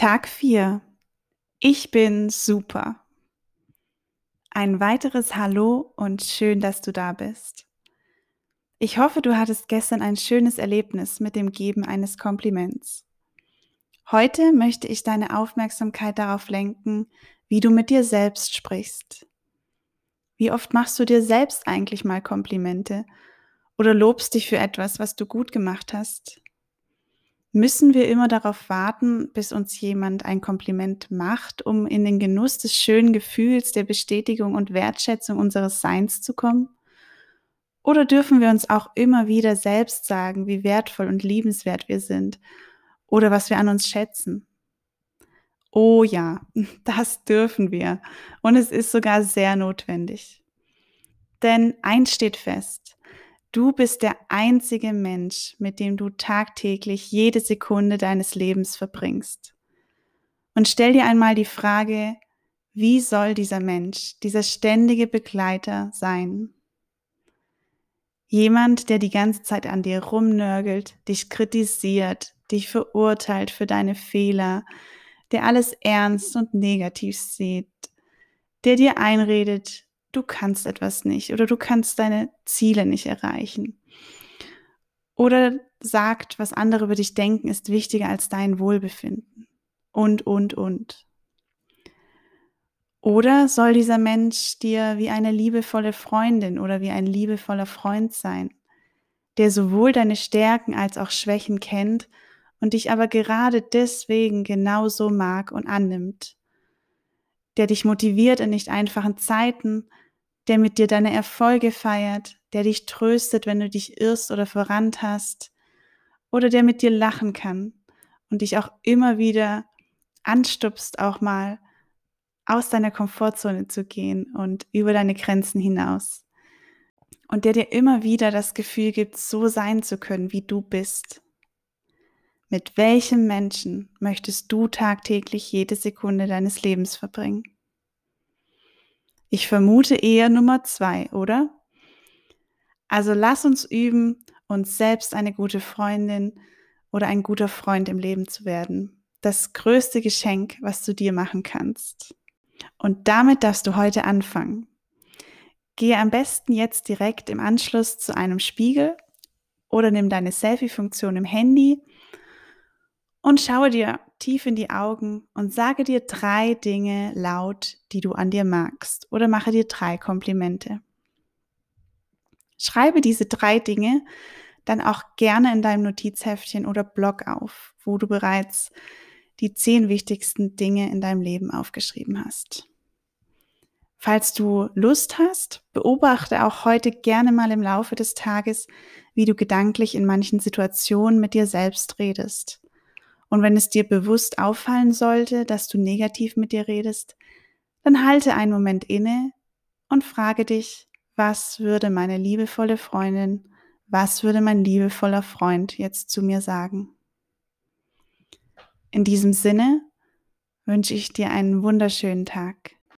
Tag 4. Ich bin super. Ein weiteres Hallo und schön, dass du da bist. Ich hoffe, du hattest gestern ein schönes Erlebnis mit dem Geben eines Kompliments. Heute möchte ich deine Aufmerksamkeit darauf lenken, wie du mit dir selbst sprichst. Wie oft machst du dir selbst eigentlich mal Komplimente oder lobst dich für etwas, was du gut gemacht hast? Müssen wir immer darauf warten, bis uns jemand ein Kompliment macht, um in den Genuss des schönen Gefühls der Bestätigung und Wertschätzung unseres Seins zu kommen? Oder dürfen wir uns auch immer wieder selbst sagen, wie wertvoll und liebenswert wir sind oder was wir an uns schätzen? Oh ja, das dürfen wir. Und es ist sogar sehr notwendig. Denn eins steht fest, Du bist der einzige Mensch, mit dem du tagtäglich jede Sekunde deines Lebens verbringst. Und stell dir einmal die Frage, wie soll dieser Mensch, dieser ständige Begleiter sein? Jemand, der die ganze Zeit an dir rumnörgelt, dich kritisiert, dich verurteilt für deine Fehler, der alles ernst und negativ sieht, der dir einredet, du kannst etwas nicht oder du kannst deine Ziele nicht erreichen. Oder sagt, was andere über dich denken, ist wichtiger als dein Wohlbefinden. Und, und, und. Oder soll dieser Mensch dir wie eine liebevolle Freundin oder wie ein liebevoller Freund sein, der sowohl deine Stärken als auch Schwächen kennt und dich aber gerade deswegen genauso mag und annimmt, der dich motiviert in nicht einfachen Zeiten, der mit dir deine Erfolge feiert, der dich tröstet, wenn du dich irrst oder verrannt hast, oder der mit dir lachen kann und dich auch immer wieder anstupst, auch mal aus deiner Komfortzone zu gehen und über deine Grenzen hinaus. Und der dir immer wieder das Gefühl gibt, so sein zu können, wie du bist. Mit welchem Menschen möchtest du tagtäglich jede Sekunde deines Lebens verbringen? Ich vermute eher Nummer zwei, oder? Also lass uns üben, uns selbst eine gute Freundin oder ein guter Freund im Leben zu werden. Das größte Geschenk, was du dir machen kannst. Und damit darfst du heute anfangen. Gehe am besten jetzt direkt im Anschluss zu einem Spiegel oder nimm deine Selfie-Funktion im Handy und schaue dir tief in die Augen und sage dir drei Dinge laut, die du an dir magst oder mache dir drei Komplimente. Schreibe diese drei Dinge dann auch gerne in deinem Notizheftchen oder Blog auf, wo du bereits die zehn wichtigsten Dinge in deinem Leben aufgeschrieben hast. Falls du Lust hast, beobachte auch heute gerne mal im Laufe des Tages, wie du gedanklich in manchen Situationen mit dir selbst redest und wenn es dir bewusst auffallen sollte, dass du negativ mit dir redest, dann halte einen Moment inne und frage dich, was würde meine liebevolle Freundin, was würde mein liebevoller Freund jetzt zu mir sagen? In diesem Sinne wünsche ich dir einen wunderschönen Tag.